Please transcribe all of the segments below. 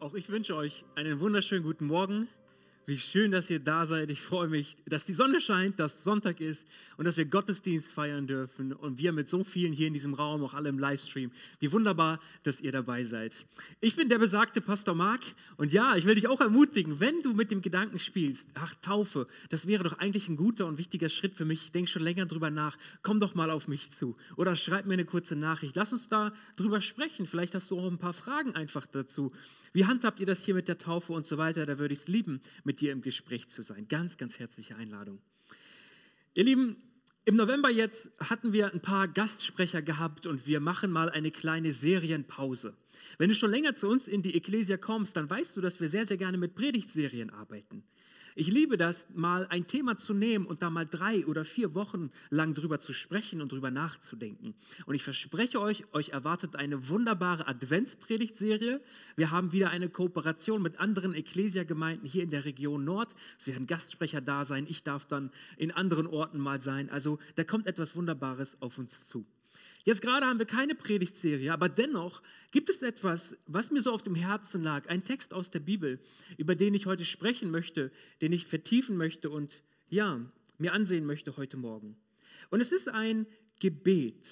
Auch ich wünsche euch einen wunderschönen guten Morgen. Wie schön, dass ihr da seid. Ich freue mich, dass die Sonne scheint, dass Sonntag ist und dass wir Gottesdienst feiern dürfen und wir mit so vielen hier in diesem Raum, auch alle im Livestream. Wie wunderbar, dass ihr dabei seid. Ich bin der besagte Pastor Mark und ja, ich will dich auch ermutigen, wenn du mit dem Gedanken spielst, ach Taufe, das wäre doch eigentlich ein guter und wichtiger Schritt für mich. Ich denke schon länger drüber nach. Komm doch mal auf mich zu oder schreib mir eine kurze Nachricht. Lass uns da drüber sprechen. Vielleicht hast du auch ein paar Fragen einfach dazu. Wie handhabt ihr das hier mit der Taufe und so weiter? Da würde ich es lieben, mit mit dir im Gespräch zu sein. Ganz, ganz herzliche Einladung. Ihr Lieben, im November jetzt hatten wir ein paar Gastsprecher gehabt und wir machen mal eine kleine Serienpause. Wenn du schon länger zu uns in die Ecclesia kommst, dann weißt du, dass wir sehr, sehr gerne mit Predigtserien arbeiten. Ich liebe das, mal ein Thema zu nehmen und da mal drei oder vier Wochen lang drüber zu sprechen und drüber nachzudenken. Und ich verspreche euch, euch erwartet eine wunderbare Adventspredigtserie. Wir haben wieder eine Kooperation mit anderen Ecclesia-Gemeinden hier in der Region Nord. Es werden Gastsprecher da sein. Ich darf dann in anderen Orten mal sein. Also da kommt etwas Wunderbares auf uns zu. Jetzt gerade haben wir keine Predigtserie, aber dennoch gibt es etwas, was mir so auf dem Herzen lag, ein Text aus der Bibel, über den ich heute sprechen möchte, den ich vertiefen möchte und ja, mir ansehen möchte heute Morgen. Und es ist ein Gebet.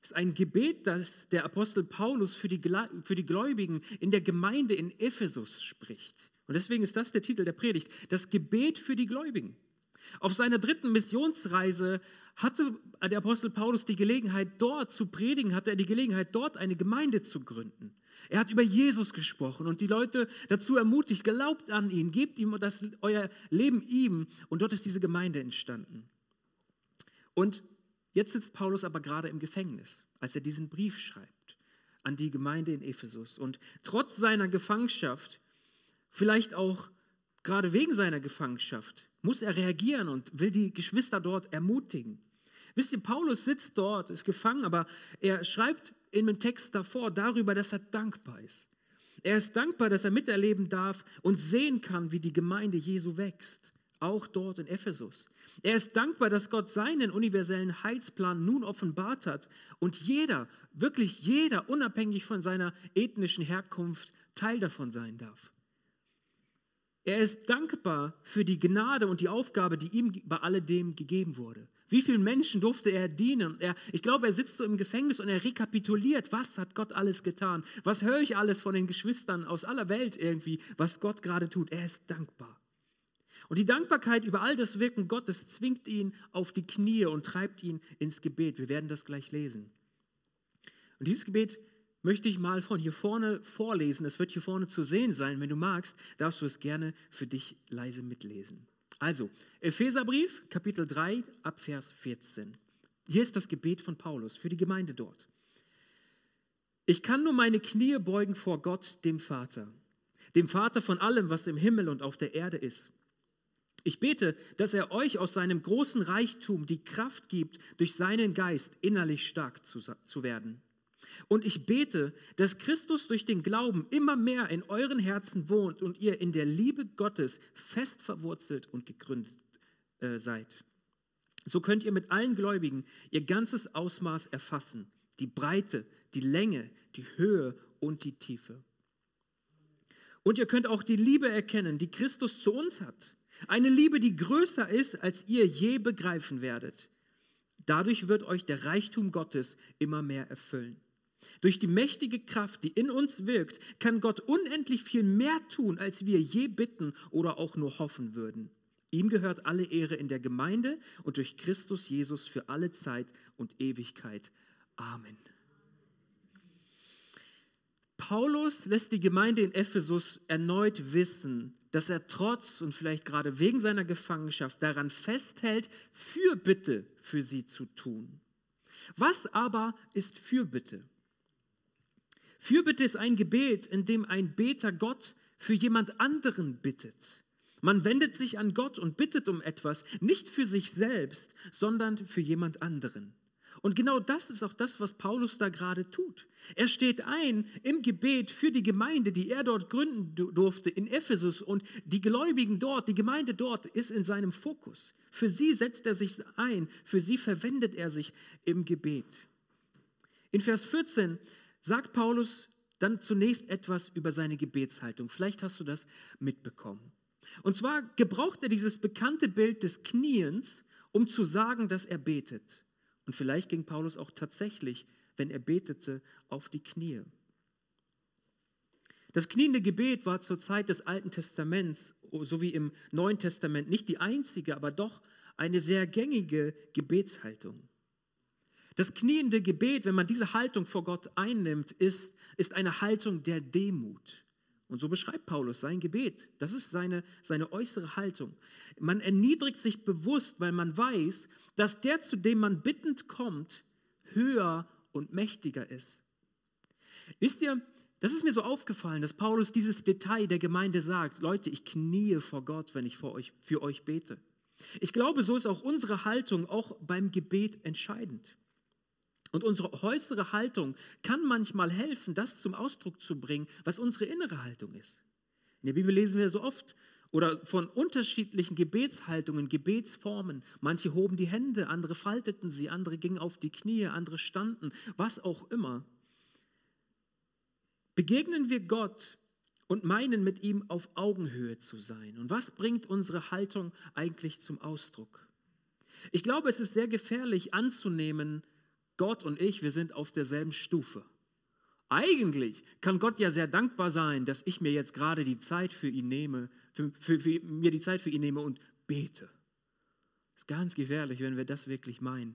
Es ist ein Gebet, das der Apostel Paulus für die, für die Gläubigen in der Gemeinde in Ephesus spricht. Und deswegen ist das der Titel der Predigt, das Gebet für die Gläubigen. Auf seiner dritten Missionsreise hatte der Apostel Paulus die Gelegenheit, dort zu predigen, hatte er die Gelegenheit, dort eine Gemeinde zu gründen. Er hat über Jesus gesprochen und die Leute dazu ermutigt, glaubt an ihn, gebt ihm das, euer Leben ihm. Und dort ist diese Gemeinde entstanden. Und jetzt sitzt Paulus aber gerade im Gefängnis, als er diesen Brief schreibt an die Gemeinde in Ephesus. Und trotz seiner Gefangenschaft, vielleicht auch gerade wegen seiner Gefangenschaft, muss er reagieren und will die Geschwister dort ermutigen. Wisst ihr, Paulus sitzt dort, ist gefangen, aber er schreibt in dem Text davor darüber, dass er dankbar ist. Er ist dankbar, dass er miterleben darf und sehen kann, wie die Gemeinde Jesu wächst, auch dort in Ephesus. Er ist dankbar, dass Gott seinen universellen Heilsplan nun offenbart hat und jeder, wirklich jeder, unabhängig von seiner ethnischen Herkunft, Teil davon sein darf. Er ist dankbar für die Gnade und die Aufgabe, die ihm bei alledem gegeben wurde. Wie vielen Menschen durfte er dienen? Er, ich glaube, er sitzt so im Gefängnis und er rekapituliert, was hat Gott alles getan? Was höre ich alles von den Geschwistern aus aller Welt irgendwie, was Gott gerade tut? Er ist dankbar. Und die Dankbarkeit über all das Wirken Gottes zwingt ihn auf die Knie und treibt ihn ins Gebet. Wir werden das gleich lesen. Und dieses Gebet möchte ich mal von hier vorne vorlesen. Es wird hier vorne zu sehen sein. Wenn du magst, darfst du es gerne für dich leise mitlesen. Also, Epheserbrief, Kapitel 3, Abvers 14. Hier ist das Gebet von Paulus für die Gemeinde dort. Ich kann nur meine Knie beugen vor Gott, dem Vater, dem Vater von allem, was im Himmel und auf der Erde ist. Ich bete, dass er euch aus seinem großen Reichtum die Kraft gibt, durch seinen Geist innerlich stark zu, zu werden und ich bete, dass Christus durch den Glauben immer mehr in euren Herzen wohnt und ihr in der Liebe Gottes fest verwurzelt und gegründet äh, seid. So könnt ihr mit allen Gläubigen ihr ganzes Ausmaß erfassen, die Breite, die Länge, die Höhe und die Tiefe. Und ihr könnt auch die Liebe erkennen, die Christus zu uns hat. Eine Liebe, die größer ist, als ihr je begreifen werdet. Dadurch wird euch der Reichtum Gottes immer mehr erfüllen. Durch die mächtige Kraft, die in uns wirkt, kann Gott unendlich viel mehr tun, als wir je bitten oder auch nur hoffen würden. Ihm gehört alle Ehre in der Gemeinde und durch Christus Jesus für alle Zeit und Ewigkeit. Amen. Paulus lässt die Gemeinde in Ephesus erneut wissen, dass er trotz und vielleicht gerade wegen seiner Gefangenschaft daran festhält, Fürbitte für sie zu tun. Was aber ist Fürbitte? Fürbitte ist ein Gebet, in dem ein Beter Gott für jemand anderen bittet. Man wendet sich an Gott und bittet um etwas, nicht für sich selbst, sondern für jemand anderen. Und genau das ist auch das, was Paulus da gerade tut. Er steht ein im Gebet für die Gemeinde, die er dort gründen durfte in Ephesus und die Gläubigen dort, die Gemeinde dort ist in seinem Fokus. Für sie setzt er sich ein, für sie verwendet er sich im Gebet. In Vers 14 sagt Paulus dann zunächst etwas über seine Gebetshaltung. Vielleicht hast du das mitbekommen. Und zwar gebraucht er dieses bekannte Bild des Kniens, um zu sagen, dass er betet. Und vielleicht ging Paulus auch tatsächlich, wenn er betete, auf die Knie. Das kniende Gebet war zur Zeit des Alten Testaments sowie im Neuen Testament nicht die einzige, aber doch eine sehr gängige Gebetshaltung. Das kniende Gebet, wenn man diese Haltung vor Gott einnimmt, ist, ist eine Haltung der Demut. Und so beschreibt Paulus sein Gebet. Das ist seine, seine äußere Haltung. Man erniedrigt sich bewusst, weil man weiß, dass der, zu dem man bittend kommt, höher und mächtiger ist. Wisst ihr, das ist mir so aufgefallen, dass Paulus dieses Detail der Gemeinde sagt, Leute, ich kniee vor Gott, wenn ich für euch, für euch bete. Ich glaube, so ist auch unsere Haltung auch beim Gebet entscheidend. Und unsere äußere Haltung kann manchmal helfen, das zum Ausdruck zu bringen, was unsere innere Haltung ist. In der Bibel lesen wir so oft oder von unterschiedlichen Gebetshaltungen, Gebetsformen. Manche hoben die Hände, andere falteten sie, andere gingen auf die Knie, andere standen, was auch immer. Begegnen wir Gott und meinen mit ihm auf Augenhöhe zu sein. Und was bringt unsere Haltung eigentlich zum Ausdruck? Ich glaube, es ist sehr gefährlich anzunehmen, Gott und ich, wir sind auf derselben Stufe. Eigentlich kann Gott ja sehr dankbar sein, dass ich mir jetzt gerade die Zeit für ihn nehme, für, für, für, mir die Zeit für ihn nehme und bete. Das ist ganz gefährlich, wenn wir das wirklich meinen.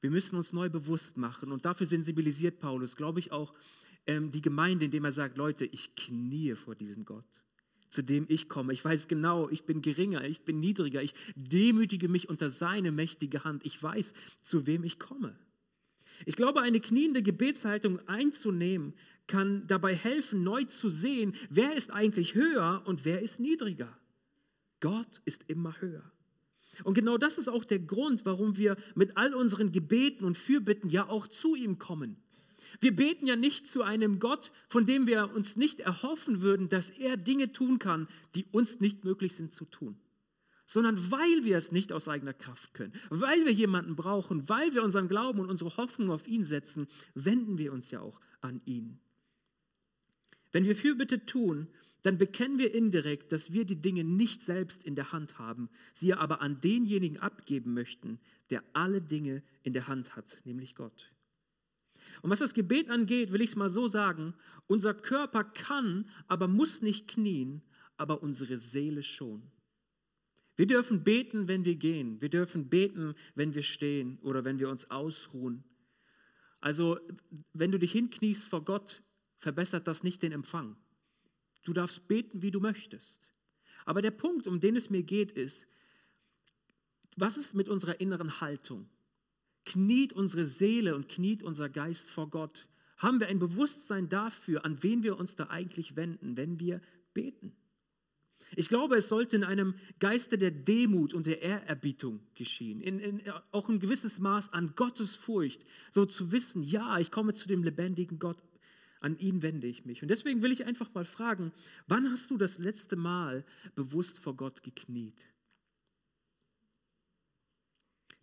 Wir müssen uns neu bewusst machen und dafür sensibilisiert Paulus, glaube ich, auch ähm, die Gemeinde, indem er sagt, Leute, ich kniee vor diesem Gott, zu dem ich komme. Ich weiß genau, ich bin geringer, ich bin niedriger, ich demütige mich unter seine mächtige Hand. Ich weiß, zu wem ich komme. Ich glaube, eine kniende Gebetshaltung einzunehmen, kann dabei helfen, neu zu sehen, wer ist eigentlich höher und wer ist niedriger. Gott ist immer höher. Und genau das ist auch der Grund, warum wir mit all unseren Gebeten und Fürbitten ja auch zu ihm kommen. Wir beten ja nicht zu einem Gott, von dem wir uns nicht erhoffen würden, dass er Dinge tun kann, die uns nicht möglich sind zu tun sondern weil wir es nicht aus eigener Kraft können, weil wir jemanden brauchen, weil wir unseren Glauben und unsere Hoffnung auf ihn setzen, wenden wir uns ja auch an ihn. Wenn wir Fürbitte tun, dann bekennen wir indirekt, dass wir die Dinge nicht selbst in der Hand haben, sie aber an denjenigen abgeben möchten, der alle Dinge in der Hand hat, nämlich Gott. Und was das Gebet angeht, will ich es mal so sagen, unser Körper kann, aber muss nicht knien, aber unsere Seele schon. Wir dürfen beten, wenn wir gehen. Wir dürfen beten, wenn wir stehen oder wenn wir uns ausruhen. Also, wenn du dich hinkniest vor Gott, verbessert das nicht den Empfang. Du darfst beten, wie du möchtest. Aber der Punkt, um den es mir geht, ist, was ist mit unserer inneren Haltung? Kniet unsere Seele und kniet unser Geist vor Gott? Haben wir ein Bewusstsein dafür, an wen wir uns da eigentlich wenden, wenn wir beten? Ich glaube, es sollte in einem Geiste der Demut und der Ehrerbietung geschehen, in, in, auch ein gewisses Maß an Gottesfurcht, so zu wissen, ja, ich komme zu dem lebendigen Gott, an ihn wende ich mich. Und deswegen will ich einfach mal fragen, wann hast du das letzte Mal bewusst vor Gott gekniet?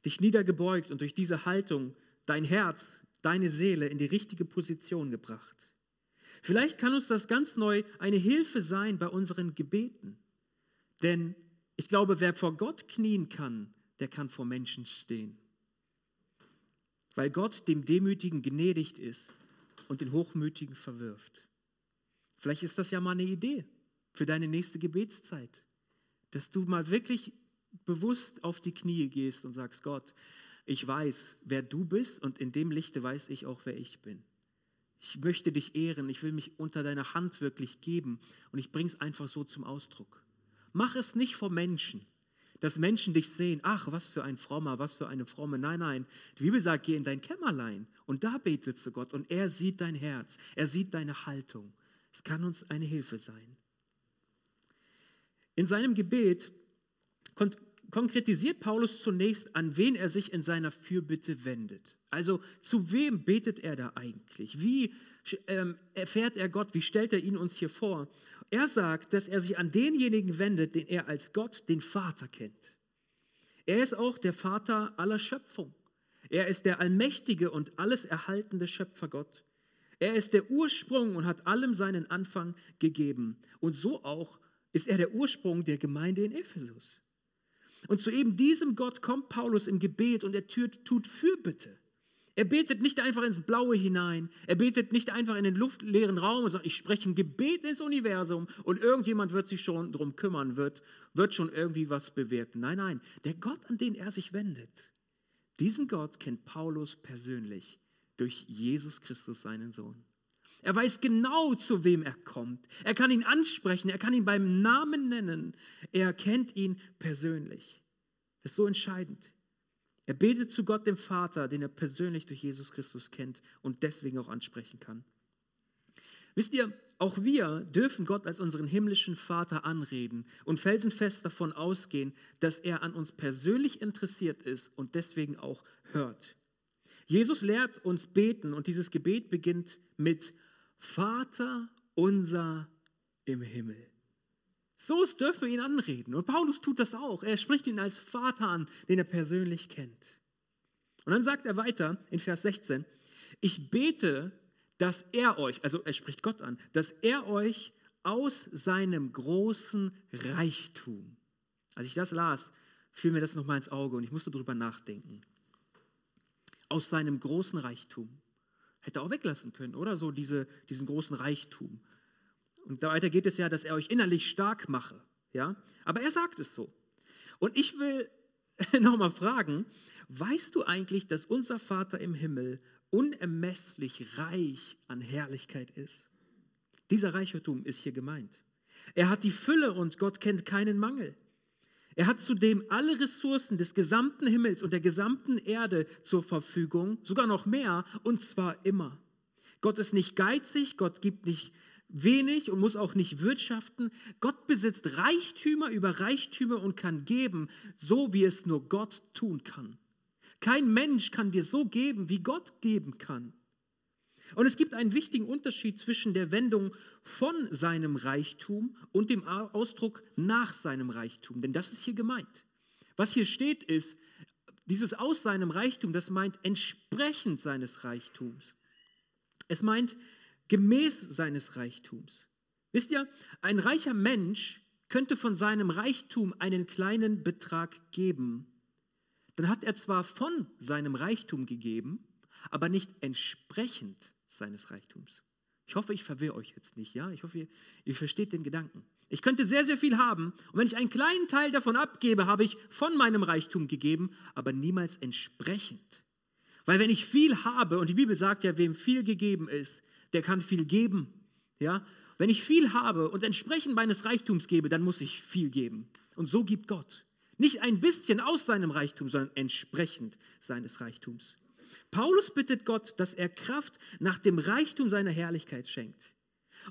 Dich niedergebeugt und durch diese Haltung dein Herz, deine Seele in die richtige Position gebracht. Vielleicht kann uns das ganz neu eine Hilfe sein bei unseren Gebeten. Denn ich glaube, wer vor Gott knien kann, der kann vor Menschen stehen. Weil Gott dem Demütigen gnädigt ist und den Hochmütigen verwirft. Vielleicht ist das ja mal eine Idee für deine nächste Gebetszeit, dass du mal wirklich bewusst auf die Knie gehst und sagst, Gott, ich weiß, wer du bist und in dem Lichte weiß ich auch, wer ich bin. Ich möchte dich ehren, ich will mich unter deiner Hand wirklich geben und ich bringe es einfach so zum Ausdruck. Mach es nicht vor Menschen, dass Menschen dich sehen, ach, was für ein frommer, was für eine fromme. Nein, nein, die Bibel sagt, geh in dein Kämmerlein und da bete zu Gott und er sieht dein Herz, er sieht deine Haltung. Es kann uns eine Hilfe sein. In seinem Gebet konkretisiert Paulus zunächst, an wen er sich in seiner Fürbitte wendet. Also zu wem betet er da eigentlich? Wie ähm, erfährt er Gott? Wie stellt er ihn uns hier vor? Er sagt, dass er sich an denjenigen wendet, den er als Gott, den Vater kennt. Er ist auch der Vater aller Schöpfung. Er ist der allmächtige und alles erhaltende Schöpfergott. Er ist der Ursprung und hat allem seinen Anfang gegeben. Und so auch ist er der Ursprung der Gemeinde in Ephesus. Und zu eben diesem Gott kommt Paulus im Gebet und er tut Fürbitte. Er betet nicht einfach ins Blaue hinein. Er betet nicht einfach in den luftleeren Raum und sagt, ich spreche ein Gebet ins Universum und irgendjemand wird sich schon darum kümmern, wird, wird schon irgendwie was bewirken. Nein, nein, der Gott, an den er sich wendet, diesen Gott kennt Paulus persönlich durch Jesus Christus, seinen Sohn. Er weiß genau, zu wem er kommt. Er kann ihn ansprechen, er kann ihn beim Namen nennen. Er kennt ihn persönlich. Das ist so entscheidend. Er betet zu Gott, dem Vater, den er persönlich durch Jesus Christus kennt und deswegen auch ansprechen kann. Wisst ihr, auch wir dürfen Gott als unseren himmlischen Vater anreden und felsenfest davon ausgehen, dass er an uns persönlich interessiert ist und deswegen auch hört. Jesus lehrt uns beten und dieses Gebet beginnt mit Vater unser im Himmel. So dürfen wir ihn anreden. Und Paulus tut das auch. Er spricht ihn als Vater an, den er persönlich kennt. Und dann sagt er weiter in Vers 16, ich bete, dass er euch, also er spricht Gott an, dass er euch aus seinem großen Reichtum, als ich das las, fiel mir das nochmal ins Auge und ich musste darüber nachdenken. Aus seinem großen Reichtum. Hätte auch weglassen können, oder? So diese, diesen großen Reichtum. Und weiter geht es ja, dass er euch innerlich stark mache. Ja? Aber er sagt es so. Und ich will nochmal fragen, weißt du eigentlich, dass unser Vater im Himmel unermesslich reich an Herrlichkeit ist? Dieser Reichtum ist hier gemeint. Er hat die Fülle und Gott kennt keinen Mangel. Er hat zudem alle Ressourcen des gesamten Himmels und der gesamten Erde zur Verfügung, sogar noch mehr, und zwar immer. Gott ist nicht geizig, Gott gibt nicht wenig und muss auch nicht wirtschaften. Gott besitzt Reichtümer über Reichtümer und kann geben, so wie es nur Gott tun kann. Kein Mensch kann dir so geben, wie Gott geben kann. Und es gibt einen wichtigen Unterschied zwischen der Wendung von seinem Reichtum und dem Ausdruck nach seinem Reichtum, denn das ist hier gemeint. Was hier steht ist, dieses aus seinem Reichtum, das meint entsprechend seines Reichtums. Es meint gemäß seines Reichtums. Wisst ihr, ein reicher Mensch könnte von seinem Reichtum einen kleinen Betrag geben. Dann hat er zwar von seinem Reichtum gegeben, aber nicht entsprechend seines Reichtums. Ich hoffe, ich verwirre euch jetzt nicht, ja? Ich hoffe, ihr, ihr versteht den Gedanken. Ich könnte sehr, sehr viel haben und wenn ich einen kleinen Teil davon abgebe, habe ich von meinem Reichtum gegeben, aber niemals entsprechend. Weil wenn ich viel habe, und die Bibel sagt ja, wem viel gegeben ist, der kann viel geben. Ja? Wenn ich viel habe und entsprechend meines Reichtums gebe, dann muss ich viel geben. Und so gibt Gott. Nicht ein bisschen aus seinem Reichtum, sondern entsprechend seines Reichtums. Paulus bittet Gott, dass er Kraft nach dem Reichtum seiner Herrlichkeit schenkt.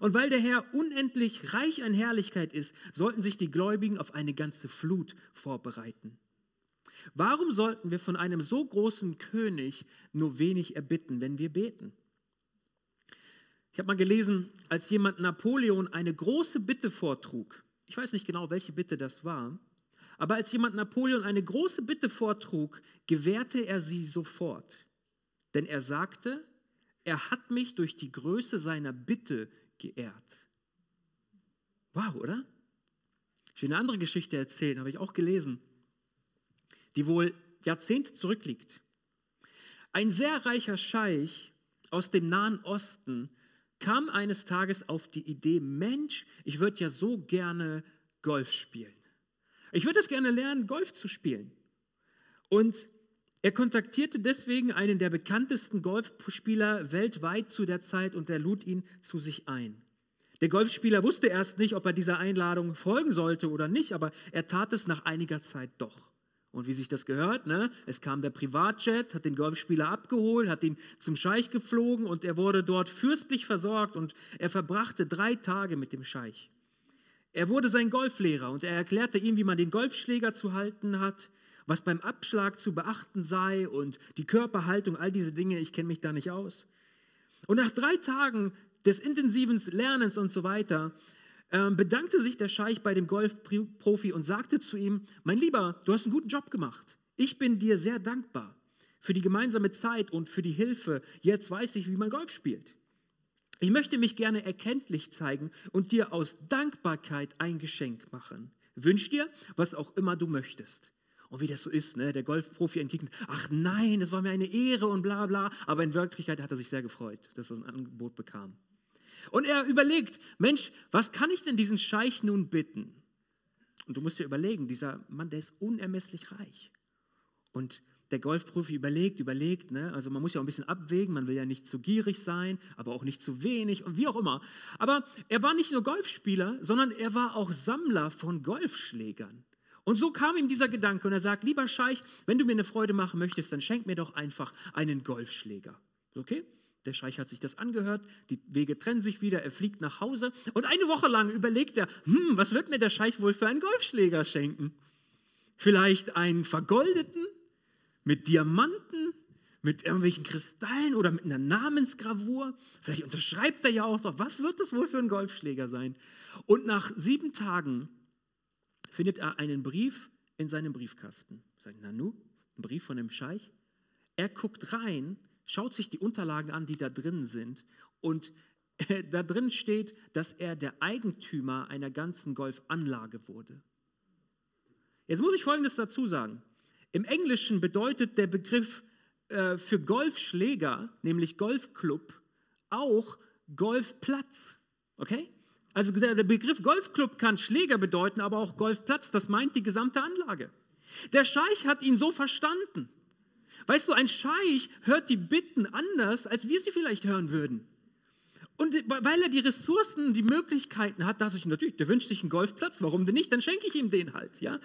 Und weil der Herr unendlich reich an Herrlichkeit ist, sollten sich die Gläubigen auf eine ganze Flut vorbereiten. Warum sollten wir von einem so großen König nur wenig erbitten, wenn wir beten? Ich habe mal gelesen, als jemand Napoleon eine große Bitte vortrug, ich weiß nicht genau, welche Bitte das war, aber als jemand Napoleon eine große Bitte vortrug, gewährte er sie sofort. Denn er sagte, er hat mich durch die Größe seiner Bitte geehrt. Wow, oder? Ich will eine andere Geschichte erzählen, habe ich auch gelesen, die wohl Jahrzehnte zurückliegt. Ein sehr reicher Scheich aus dem Nahen Osten kam eines Tages auf die Idee, Mensch, ich würde ja so gerne Golf spielen. Ich würde es gerne lernen, Golf zu spielen. Und er kontaktierte deswegen einen der bekanntesten Golfspieler weltweit zu der Zeit und er lud ihn zu sich ein. Der Golfspieler wusste erst nicht, ob er dieser Einladung folgen sollte oder nicht, aber er tat es nach einiger Zeit doch. Und wie sich das gehört, ne? es kam der Privatjet, hat den Golfspieler abgeholt, hat ihn zum Scheich geflogen und er wurde dort fürstlich versorgt und er verbrachte drei Tage mit dem Scheich. Er wurde sein Golflehrer und er erklärte ihm, wie man den Golfschläger zu halten hat, was beim Abschlag zu beachten sei und die Körperhaltung, all diese Dinge, ich kenne mich da nicht aus. Und nach drei Tagen des intensiven Lernens und so weiter ähm, bedankte sich der Scheich bei dem Golfprofi und sagte zu ihm, mein Lieber, du hast einen guten Job gemacht. Ich bin dir sehr dankbar für die gemeinsame Zeit und für die Hilfe. Jetzt weiß ich, wie man Golf spielt. Ich möchte mich gerne erkenntlich zeigen und dir aus Dankbarkeit ein Geschenk machen. Wünsch dir, was auch immer du möchtest. Und wie das so ist, ne? der Golfprofi entgegnet, ach nein, es war mir eine Ehre und bla bla. Aber in Wirklichkeit hat er sich sehr gefreut, dass er ein Angebot bekam. Und er überlegt, Mensch, was kann ich denn diesen Scheich nun bitten? Und du musst dir überlegen, dieser Mann, der ist unermesslich reich. Und der Golfprofi überlegt, überlegt, ne? also man muss ja auch ein bisschen abwägen, man will ja nicht zu gierig sein, aber auch nicht zu wenig und wie auch immer. Aber er war nicht nur Golfspieler, sondern er war auch Sammler von Golfschlägern. Und so kam ihm dieser Gedanke und er sagt, lieber Scheich, wenn du mir eine Freude machen möchtest, dann schenk mir doch einfach einen Golfschläger. Okay? Der Scheich hat sich das angehört, die Wege trennen sich wieder, er fliegt nach Hause und eine Woche lang überlegt er, hm, was wird mir der Scheich wohl für einen Golfschläger schenken? Vielleicht einen vergoldeten, mit Diamanten, mit irgendwelchen Kristallen oder mit einer Namensgravur. Vielleicht unterschreibt er ja auch noch, was wird das wohl für ein Golfschläger sein? Und nach sieben Tagen findet er einen Brief in seinem Briefkasten. Sagt, Nanu, ein Brief von dem Scheich. Er guckt rein schaut sich die Unterlagen an, die da drin sind und da drin steht, dass er der Eigentümer einer ganzen Golfanlage wurde. Jetzt muss ich Folgendes dazu sagen. Im Englischen bedeutet der Begriff äh, für Golfschläger, nämlich Golfclub, auch Golfplatz. Okay? Also der, Begriff Golfclub kann Schläger bedeuten, aber auch Golfplatz. Das meint die gesamte Anlage. Der Scheich hat ihn so verstanden. Weißt du, ein Scheich hört die Bitten anders, als wir sie vielleicht hören würden. Und weil er die Ressourcen, die Möglichkeiten hat, dachte ich natürlich, der wünscht sich einen Golfplatz, warum denn nicht? Dann schenke ich ihm den halt, ja.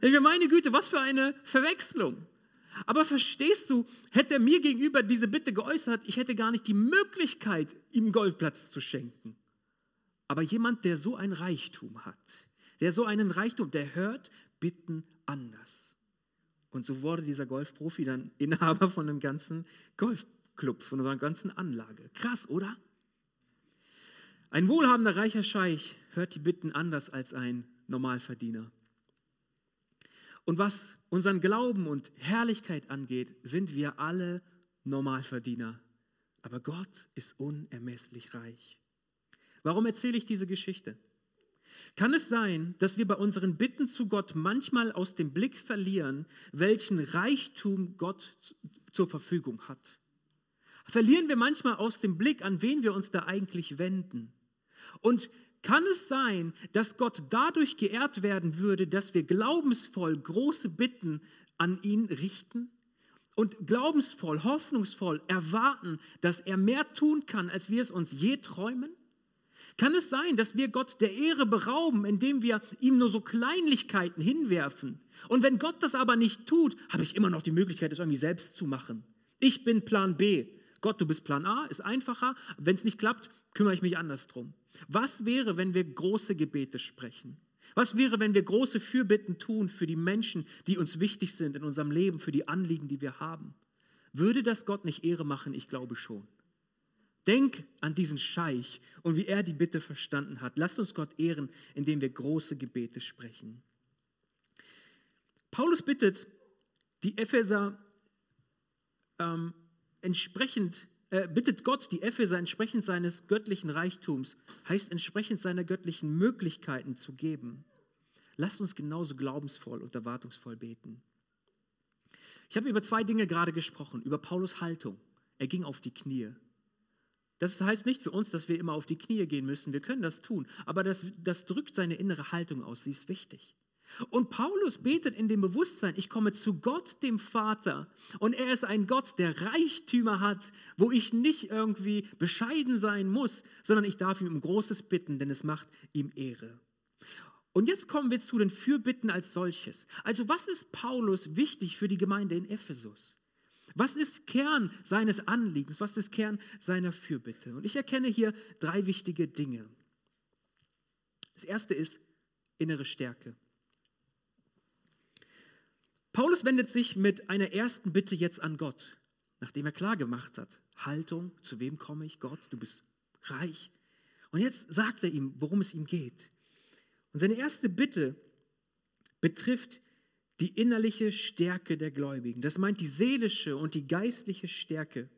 Ich meine Güte, was für eine Verwechslung. Aber verstehst du, hätte er mir gegenüber diese Bitte geäußert, ich hätte gar nicht die Möglichkeit, ihm einen Golfplatz zu schenken. Aber jemand, der so ein Reichtum hat, der so einen Reichtum, der hört Bitten anders. Und so wurde dieser Golfprofi dann Inhaber von einem ganzen Golfclub, von einer ganzen Anlage. Krass, oder? Ein wohlhabender reicher Scheich hört die Bitten anders als ein Normalverdiener. Und was unseren Glauben und Herrlichkeit angeht, sind wir alle Normalverdiener. Aber Gott ist unermesslich reich. Warum erzähle ich diese Geschichte? Kann es sein, dass wir bei unseren Bitten zu Gott manchmal aus dem Blick verlieren, welchen Reichtum Gott zur Verfügung hat? Verlieren wir manchmal aus dem Blick, an wen wir uns da eigentlich wenden? Und kann es sein, dass Gott dadurch geehrt werden würde, dass wir glaubensvoll große Bitten an ihn richten? Und glaubensvoll, hoffnungsvoll erwarten, dass er mehr tun kann, als wir es uns je träumen? Kann es sein, dass wir Gott der Ehre berauben, indem wir ihm nur so Kleinlichkeiten hinwerfen? Und wenn Gott das aber nicht tut, habe ich immer noch die Möglichkeit, es irgendwie selbst zu machen. Ich bin Plan B. Gott, du bist Plan A, ist einfacher. Wenn es nicht klappt, kümmere ich mich anders drum. Was wäre, wenn wir große Gebete sprechen? Was wäre, wenn wir große Fürbitten tun für die Menschen, die uns wichtig sind in unserem Leben, für die Anliegen, die wir haben? Würde das Gott nicht Ehre machen? Ich glaube schon. Denk an diesen Scheich und wie er die Bitte verstanden hat. Lasst uns Gott ehren, indem wir große Gebete sprechen. Paulus bittet die Epheser ähm, entsprechend, äh, bittet Gott die Epheser entsprechend seines göttlichen Reichtums, heißt entsprechend seiner göttlichen Möglichkeiten zu geben. Lasst uns genauso glaubensvoll und erwartungsvoll beten. Ich habe über zwei Dinge gerade gesprochen, über Paulus Haltung. Er ging auf die Knie. Das heißt nicht für uns, dass wir immer auf die Knie gehen müssen. Wir können das tun. Aber das, das drückt seine innere Haltung aus. Sie ist wichtig. Und Paulus betet in dem Bewusstsein, ich komme zu Gott, dem Vater. Und er ist ein Gott, der Reichtümer hat, wo ich nicht irgendwie bescheiden sein muss, sondern ich darf ihm um Großes bitten, denn es macht ihm Ehre. Und jetzt kommen wir zu den Fürbitten als solches. Also was ist Paulus wichtig für die Gemeinde in Ephesus? Was ist Kern seines Anliegens? Was ist Kern seiner Fürbitte? Und ich erkenne hier drei wichtige Dinge. Das erste ist innere Stärke. Paulus wendet sich mit einer ersten Bitte jetzt an Gott, nachdem er klar gemacht hat, Haltung, zu wem komme ich? Gott, du bist reich. Und jetzt sagt er ihm, worum es ihm geht. Und seine erste Bitte betrifft die innerliche Stärke der Gläubigen. Das meint die seelische und die geistliche Stärke.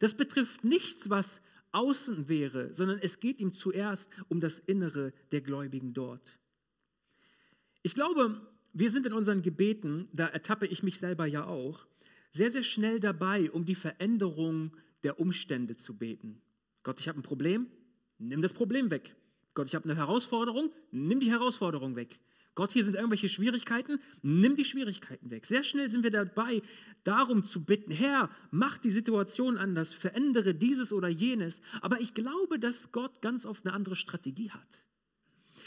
Das betrifft nichts, was außen wäre, sondern es geht ihm zuerst um das Innere der Gläubigen dort. Ich glaube, wir sind in unseren Gebeten, da ertappe ich mich selber ja auch, sehr, sehr schnell dabei, um die Veränderung der Umstände zu beten. Gott, ich habe ein Problem, nimm das Problem weg. Gott, ich habe eine Herausforderung, nimm die Herausforderung weg. Gott, hier sind irgendwelche Schwierigkeiten, nimm die Schwierigkeiten weg. Sehr schnell sind wir dabei, darum zu bitten, Herr, mach die Situation anders, verändere dieses oder jenes. Aber ich glaube, dass Gott ganz oft eine andere Strategie hat.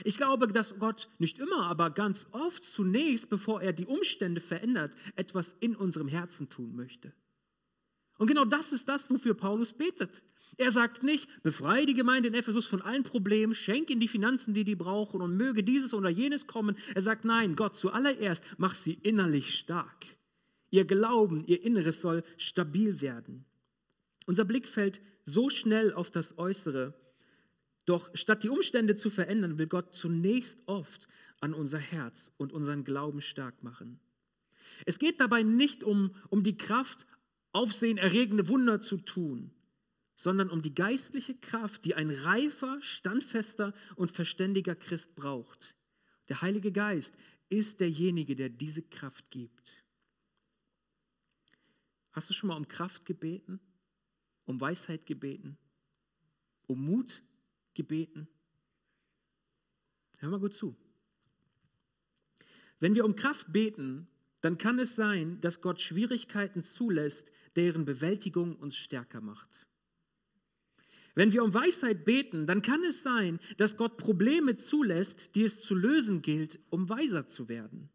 Ich glaube, dass Gott nicht immer, aber ganz oft zunächst, bevor er die Umstände verändert, etwas in unserem Herzen tun möchte. Und genau das ist das, wofür Paulus betet. Er sagt nicht, befreie die Gemeinde in Ephesus von allen Problemen, schenk ihnen die Finanzen, die die brauchen und möge dieses oder jenes kommen. Er sagt, nein, Gott, zuallererst mach sie innerlich stark. Ihr Glauben, ihr Inneres soll stabil werden. Unser Blick fällt so schnell auf das Äußere. Doch statt die Umstände zu verändern, will Gott zunächst oft an unser Herz und unseren Glauben stark machen. Es geht dabei nicht um, um die Kraft, aufsehenerregende Wunder zu tun sondern um die geistliche Kraft, die ein reifer, standfester und verständiger Christ braucht. Der Heilige Geist ist derjenige, der diese Kraft gibt. Hast du schon mal um Kraft gebeten? Um Weisheit gebeten? Um Mut gebeten? Hör mal gut zu. Wenn wir um Kraft beten, dann kann es sein, dass Gott Schwierigkeiten zulässt, deren Bewältigung uns stärker macht. Wenn wir um Weisheit beten, dann kann es sein, dass Gott Probleme zulässt, die es zu lösen gilt, um weiser zu werden.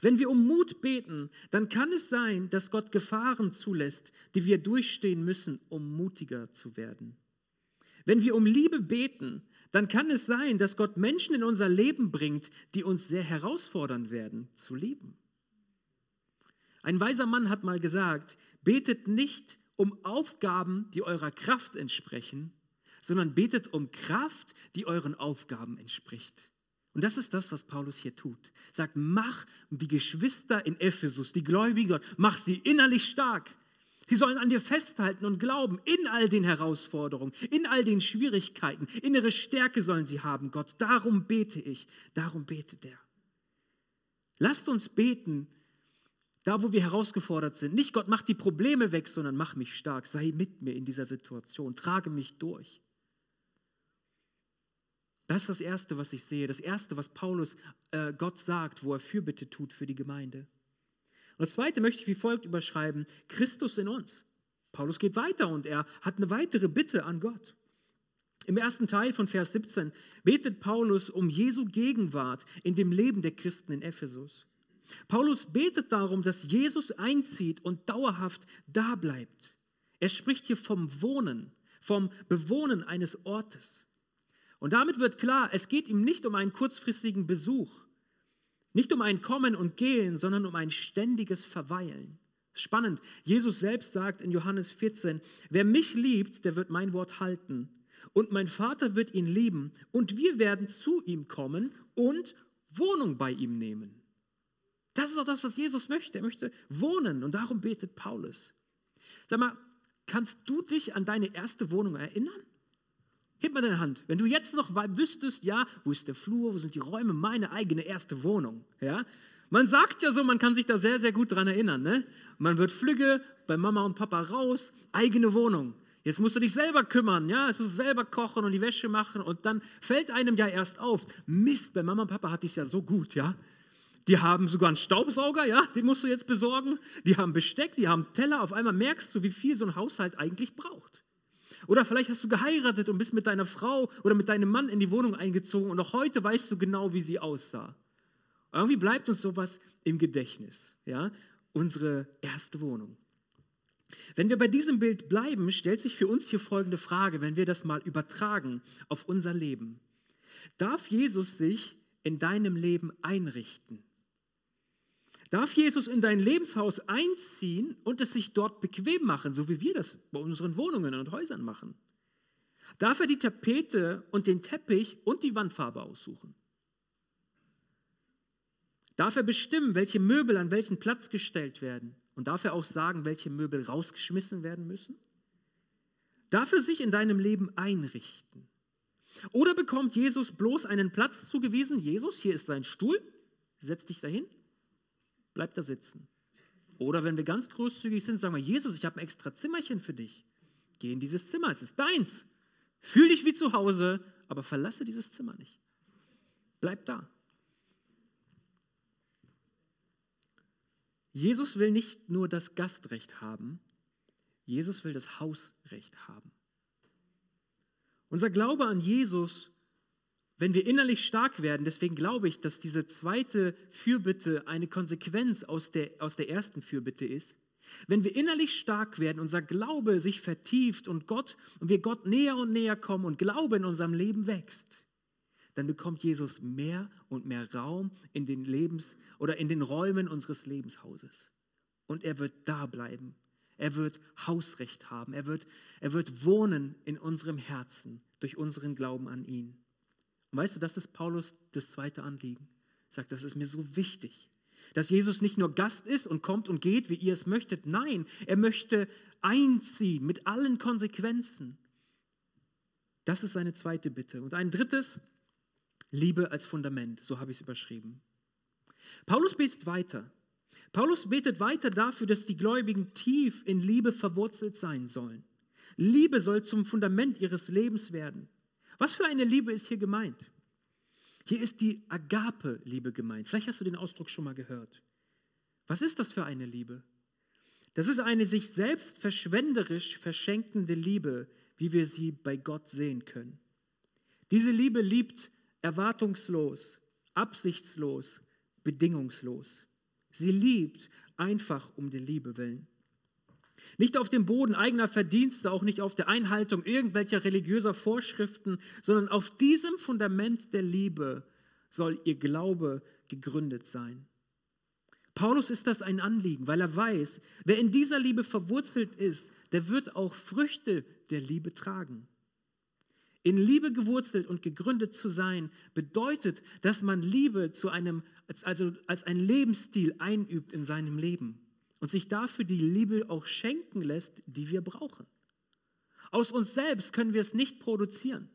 Wenn wir um Mut beten, dann kann es sein, dass Gott Gefahren zulässt, die wir durchstehen müssen, um mutiger zu werden. Wenn wir um Liebe beten, dann kann es sein, dass Gott Menschen in unser Leben bringt, die uns sehr herausfordern werden, zu lieben. Ein weiser Mann hat mal gesagt, betet nicht um Aufgaben, die eurer Kraft entsprechen, sondern betet um Kraft, die euren Aufgaben entspricht. Und das ist das, was Paulus hier tut. Sagt, mach die Geschwister in Ephesus, die Gläubigen dort, mach sie innerlich stark. Sie sollen an dir festhalten und glauben in all den Herausforderungen, in all den Schwierigkeiten. Innere Stärke sollen sie haben, Gott. Darum bete ich, darum betet er. Lasst uns beten, da, wo wir herausgefordert sind. Nicht Gott, mach die Probleme weg, sondern mach mich stark. Sei mit mir in dieser Situation. Trage mich durch. Das ist das Erste, was ich sehe. Das Erste, was Paulus äh, Gott sagt, wo er Fürbitte tut für die Gemeinde. Und das Zweite möchte ich wie folgt überschreiben. Christus in uns. Paulus geht weiter und er hat eine weitere Bitte an Gott. Im ersten Teil von Vers 17 betet Paulus um Jesu Gegenwart in dem Leben der Christen in Ephesus. Paulus betet darum, dass Jesus einzieht und dauerhaft da bleibt. Er spricht hier vom Wohnen, vom Bewohnen eines Ortes. Und damit wird klar, es geht ihm nicht um einen kurzfristigen Besuch, nicht um ein Kommen und Gehen, sondern um ein ständiges Verweilen. Spannend, Jesus selbst sagt in Johannes 14, wer mich liebt, der wird mein Wort halten. Und mein Vater wird ihn lieben und wir werden zu ihm kommen und Wohnung bei ihm nehmen. Das ist auch das, was Jesus möchte. Er möchte wohnen und darum betet Paulus. Sag mal, kannst du dich an deine erste Wohnung erinnern? Heb mal deine Hand. Wenn du jetzt noch wüsstest, ja, wo ist der Flur, wo sind die Räume, meine eigene erste Wohnung, ja? Man sagt ja so, man kann sich da sehr, sehr gut dran erinnern, ne? Man wird flügge bei Mama und Papa raus, eigene Wohnung. Jetzt musst du dich selber kümmern, ja, jetzt musst du selber kochen und die Wäsche machen und dann fällt einem ja erst auf, Mist, bei Mama und Papa hatte ich es ja so gut, ja. Die haben sogar einen Staubsauger, ja, den musst du jetzt besorgen. Die haben Besteck, die haben Teller. Auf einmal merkst du, wie viel so ein Haushalt eigentlich braucht. Oder vielleicht hast du geheiratet und bist mit deiner Frau oder mit deinem Mann in die Wohnung eingezogen und auch heute weißt du genau, wie sie aussah. Irgendwie bleibt uns sowas im Gedächtnis, ja, unsere erste Wohnung. Wenn wir bei diesem Bild bleiben, stellt sich für uns hier folgende Frage, wenn wir das mal übertragen auf unser Leben. Darf Jesus sich in deinem Leben einrichten? Darf Jesus in dein Lebenshaus einziehen und es sich dort bequem machen, so wie wir das bei unseren Wohnungen und Häusern machen? Darf er die Tapete und den Teppich und die Wandfarbe aussuchen? Darf er bestimmen, welche Möbel an welchen Platz gestellt werden? Und darf er auch sagen, welche Möbel rausgeschmissen werden müssen? Darf er sich in deinem Leben einrichten? Oder bekommt Jesus bloß einen Platz zugewiesen? Jesus, hier ist dein Stuhl, setz dich dahin, bleib da sitzen. Oder wenn wir ganz großzügig sind, sagen wir, Jesus, ich habe ein extra Zimmerchen für dich. Geh in dieses Zimmer, es ist deins. Fühl dich wie zu Hause, aber verlasse dieses Zimmer nicht. Bleib da. Jesus will nicht nur das Gastrecht haben, Jesus will das Hausrecht haben. Unser Glaube an Jesus, wenn wir innerlich stark werden, deswegen glaube ich, dass diese zweite Fürbitte eine Konsequenz aus der, aus der ersten Fürbitte ist. Wenn wir innerlich stark werden, unser Glaube sich vertieft und Gott und wir Gott näher und näher kommen und Glaube in unserem Leben wächst, dann bekommt Jesus mehr und mehr Raum in den Lebens oder in den Räumen unseres Lebenshauses. Und er wird da bleiben er wird Hausrecht haben. Er wird, er wird wohnen in unserem Herzen durch unseren Glauben an ihn. Und weißt du, das ist Paulus das zweite Anliegen. Er sagt, das ist mir so wichtig, dass Jesus nicht nur Gast ist und kommt und geht, wie ihr es möchtet. Nein, er möchte einziehen mit allen Konsequenzen. Das ist seine zweite Bitte. Und ein drittes, Liebe als Fundament, so habe ich es überschrieben. Paulus betet weiter. Paulus betet weiter dafür, dass die Gläubigen tief in Liebe verwurzelt sein sollen. Liebe soll zum Fundament ihres Lebens werden. Was für eine Liebe ist hier gemeint? Hier ist die Agape-Liebe gemeint. Vielleicht hast du den Ausdruck schon mal gehört. Was ist das für eine Liebe? Das ist eine sich selbst verschwenderisch verschenkende Liebe, wie wir sie bei Gott sehen können. Diese Liebe liebt erwartungslos, absichtslos, bedingungslos. Sie liebt einfach um der Liebe willen. Nicht auf dem Boden eigener Verdienste, auch nicht auf der Einhaltung irgendwelcher religiöser Vorschriften, sondern auf diesem Fundament der Liebe soll ihr Glaube gegründet sein. Paulus ist das ein Anliegen, weil er weiß, wer in dieser Liebe verwurzelt ist, der wird auch Früchte der Liebe tragen. In Liebe gewurzelt und gegründet zu sein, bedeutet, dass man Liebe zu einem, also als ein Lebensstil einübt in seinem Leben und sich dafür die Liebe auch schenken lässt, die wir brauchen. Aus uns selbst können wir es nicht produzieren.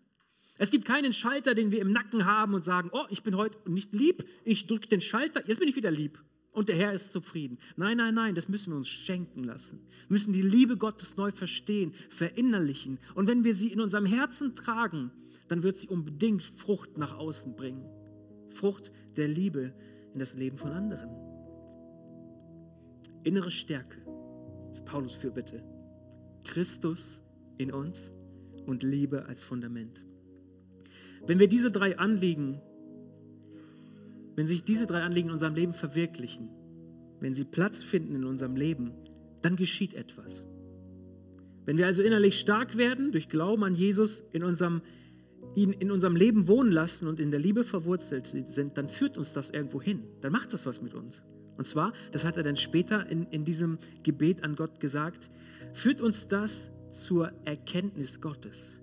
Es gibt keinen Schalter, den wir im Nacken haben und sagen, oh, ich bin heute nicht lieb, ich drücke den Schalter, jetzt bin ich wieder lieb und der Herr ist zufrieden. Nein, nein, nein, das müssen wir uns schenken lassen. Wir müssen die Liebe Gottes neu verstehen, verinnerlichen. Und wenn wir sie in unserem Herzen tragen, dann wird sie unbedingt Frucht nach außen bringen. Frucht der Liebe in das Leben von anderen. Innere Stärke, das Paulus für bitte. Christus in uns und Liebe als Fundament. Wenn wir diese drei Anliegen wenn sich diese drei Anliegen in unserem Leben verwirklichen, wenn sie Platz finden in unserem Leben, dann geschieht etwas. Wenn wir also innerlich stark werden, durch Glauben an Jesus in unserem, ihn in unserem Leben wohnen lassen und in der Liebe verwurzelt sind, dann führt uns das irgendwo hin. Dann macht das was mit uns. Und zwar, das hat er dann später in, in diesem Gebet an Gott gesagt, führt uns das zur Erkenntnis Gottes.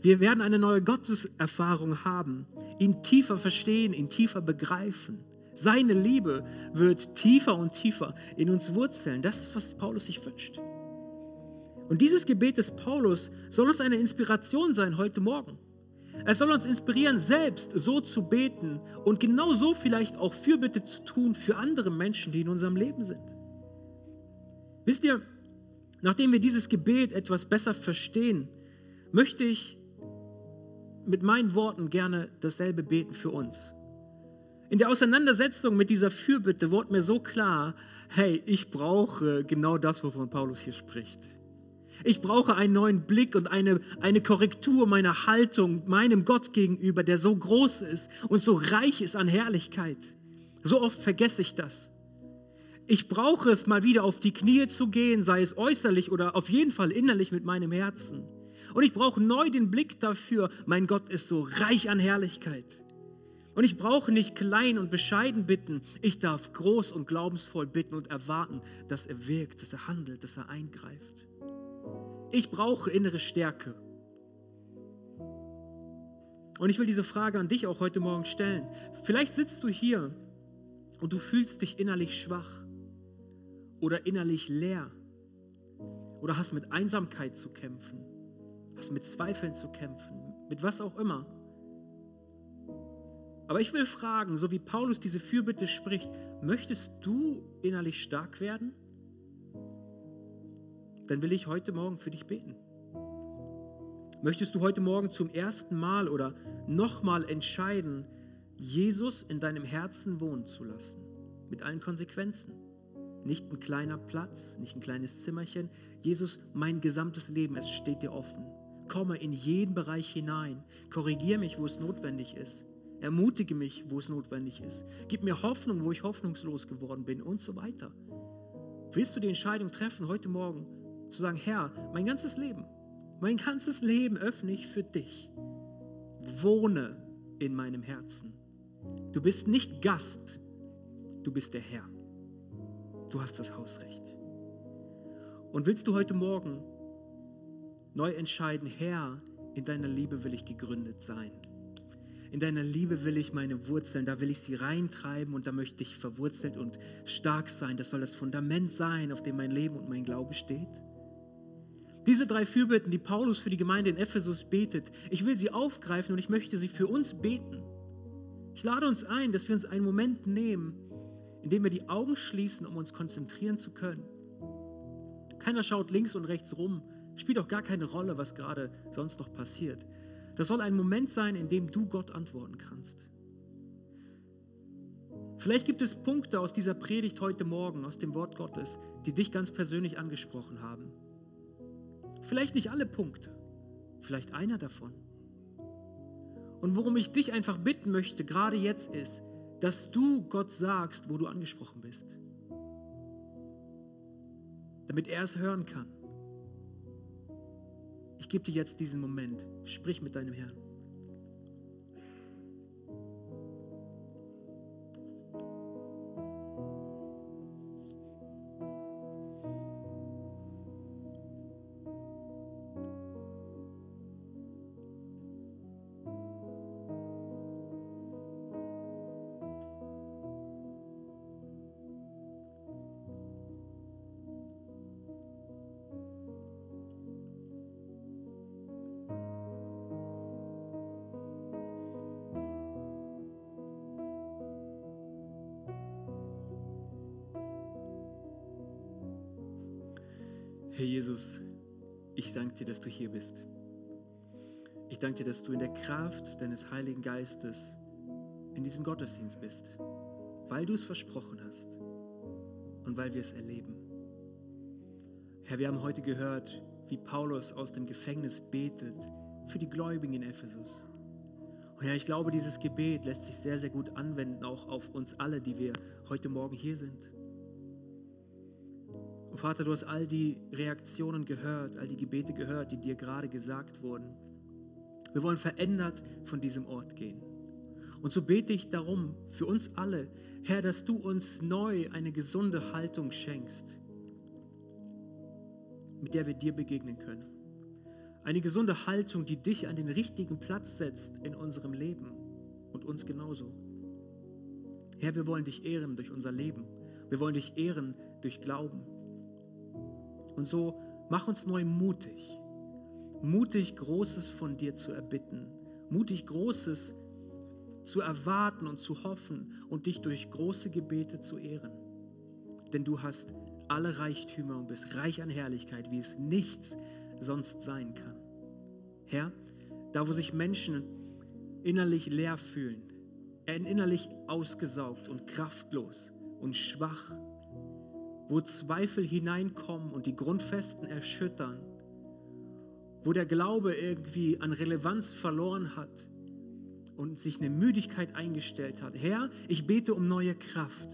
Wir werden eine neue Gotteserfahrung haben, ihn tiefer verstehen, ihn tiefer begreifen. Seine Liebe wird tiefer und tiefer in uns wurzeln. Das ist, was Paulus sich wünscht. Und dieses Gebet des Paulus soll uns eine Inspiration sein heute Morgen. Es soll uns inspirieren, selbst so zu beten und genau so vielleicht auch Fürbitte zu tun für andere Menschen, die in unserem Leben sind. Wisst ihr, nachdem wir dieses Gebet etwas besser verstehen, möchte ich mit meinen Worten gerne dasselbe beten für uns. In der Auseinandersetzung mit dieser Fürbitte wurde mir so klar, hey, ich brauche genau das, wovon Paulus hier spricht. Ich brauche einen neuen Blick und eine, eine Korrektur meiner Haltung meinem Gott gegenüber, der so groß ist und so reich ist an Herrlichkeit. So oft vergesse ich das. Ich brauche es mal wieder auf die Knie zu gehen, sei es äußerlich oder auf jeden Fall innerlich mit meinem Herzen. Und ich brauche neu den Blick dafür, mein Gott ist so reich an Herrlichkeit. Und ich brauche nicht klein und bescheiden bitten, ich darf groß und glaubensvoll bitten und erwarten, dass er wirkt, dass er handelt, dass er eingreift. Ich brauche innere Stärke. Und ich will diese Frage an dich auch heute Morgen stellen. Vielleicht sitzt du hier und du fühlst dich innerlich schwach oder innerlich leer. oder hast mit Einsamkeit zu kämpfen, hast mit Zweifeln zu kämpfen, mit was auch immer. Aber ich will fragen, so wie Paulus diese Fürbitte spricht, möchtest du innerlich stark werden? Dann will ich heute Morgen für dich beten. Möchtest du heute Morgen zum ersten Mal oder nochmal entscheiden, Jesus in deinem Herzen wohnen zu lassen, mit allen Konsequenzen? Nicht ein kleiner Platz, nicht ein kleines Zimmerchen. Jesus, mein gesamtes Leben, es steht dir offen. Komme in jeden Bereich hinein. Korrigiere mich, wo es notwendig ist. Ermutige mich, wo es notwendig ist. Gib mir Hoffnung, wo ich hoffnungslos geworden bin und so weiter. Willst du die Entscheidung treffen, heute Morgen zu sagen, Herr, mein ganzes Leben, mein ganzes Leben öffne ich für dich. Wohne in meinem Herzen. Du bist nicht Gast, du bist der Herr. Du hast das Hausrecht. Und willst du heute Morgen neu entscheiden, Herr, in deiner Liebe will ich gegründet sein. In deiner Liebe will ich meine Wurzeln, da will ich sie reintreiben und da möchte ich verwurzelt und stark sein. Das soll das Fundament sein, auf dem mein Leben und mein Glaube steht. Diese drei Fürbitten, die Paulus für die Gemeinde in Ephesus betet, ich will sie aufgreifen und ich möchte sie für uns beten. Ich lade uns ein, dass wir uns einen Moment nehmen, in dem wir die Augen schließen, um uns konzentrieren zu können. Keiner schaut links und rechts rum, spielt auch gar keine Rolle, was gerade sonst noch passiert. Das soll ein Moment sein, in dem du Gott antworten kannst. Vielleicht gibt es Punkte aus dieser Predigt heute Morgen, aus dem Wort Gottes, die dich ganz persönlich angesprochen haben. Vielleicht nicht alle Punkte, vielleicht einer davon. Und worum ich dich einfach bitten möchte, gerade jetzt ist, dass du Gott sagst, wo du angesprochen bist, damit er es hören kann. Ich gebe dir jetzt diesen Moment. Sprich mit deinem Herrn. Herr Jesus, ich danke dir, dass du hier bist. Ich danke dir, dass du in der Kraft deines Heiligen Geistes in diesem Gottesdienst bist, weil du es versprochen hast und weil wir es erleben. Herr, wir haben heute gehört, wie Paulus aus dem Gefängnis betet für die Gläubigen in Ephesus. Und Herr, ich glaube, dieses Gebet lässt sich sehr, sehr gut anwenden, auch auf uns alle, die wir heute Morgen hier sind. Und Vater, du hast all die Reaktionen gehört, all die Gebete gehört, die dir gerade gesagt wurden. Wir wollen verändert von diesem Ort gehen. Und so bete ich darum für uns alle, Herr, dass du uns neu eine gesunde Haltung schenkst, mit der wir dir begegnen können. Eine gesunde Haltung, die dich an den richtigen Platz setzt in unserem Leben und uns genauso. Herr, wir wollen dich ehren durch unser Leben. Wir wollen dich ehren durch Glauben. Und so mach uns neu mutig. Mutig, Großes von dir zu erbitten. Mutig, Großes zu erwarten und zu hoffen und dich durch große Gebete zu ehren. Denn du hast alle Reichtümer und bist reich an Herrlichkeit, wie es nichts sonst sein kann. Herr, da wo sich Menschen innerlich leer fühlen, innerlich ausgesaugt und kraftlos und schwach, wo Zweifel hineinkommen und die Grundfesten erschüttern, wo der Glaube irgendwie an Relevanz verloren hat und sich eine Müdigkeit eingestellt hat. Herr, ich bete um neue Kraft.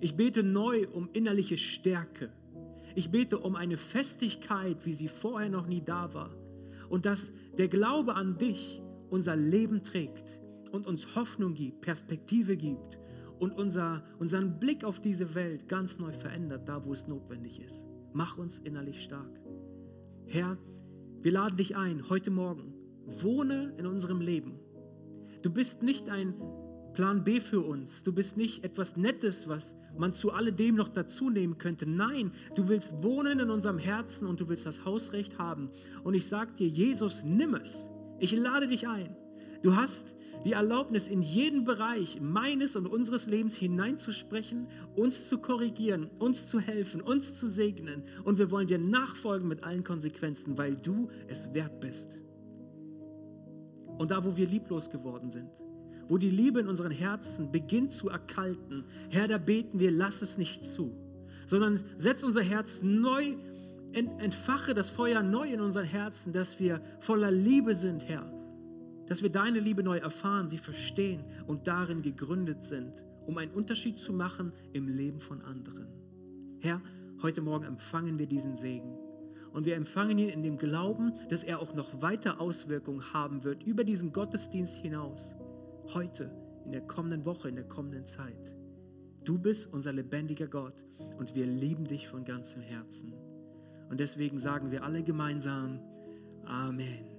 Ich bete neu um innerliche Stärke. Ich bete um eine Festigkeit, wie sie vorher noch nie da war. Und dass der Glaube an dich unser Leben trägt und uns Hoffnung gibt, Perspektive gibt und unser, unseren Blick auf diese Welt ganz neu verändert, da wo es notwendig ist. Mach uns innerlich stark. Herr, wir laden dich ein, heute Morgen, wohne in unserem Leben. Du bist nicht ein Plan B für uns. Du bist nicht etwas Nettes, was man zu alledem noch dazu nehmen könnte. Nein, du willst wohnen in unserem Herzen und du willst das Hausrecht haben. Und ich sage dir, Jesus, nimm es. Ich lade dich ein. Du hast die Erlaubnis, in jeden Bereich meines und unseres Lebens hineinzusprechen, uns zu korrigieren, uns zu helfen, uns zu segnen. Und wir wollen dir nachfolgen mit allen Konsequenzen, weil du es wert bist. Und da, wo wir lieblos geworden sind, wo die Liebe in unseren Herzen beginnt zu erkalten, Herr, da beten wir, lass es nicht zu, sondern setz unser Herz neu, entfache das Feuer neu in unseren Herzen, dass wir voller Liebe sind, Herr dass wir deine Liebe neu erfahren, sie verstehen und darin gegründet sind, um einen Unterschied zu machen im Leben von anderen. Herr, heute Morgen empfangen wir diesen Segen. Und wir empfangen ihn in dem Glauben, dass er auch noch weiter Auswirkungen haben wird über diesen Gottesdienst hinaus. Heute, in der kommenden Woche, in der kommenden Zeit. Du bist unser lebendiger Gott und wir lieben dich von ganzem Herzen. Und deswegen sagen wir alle gemeinsam Amen.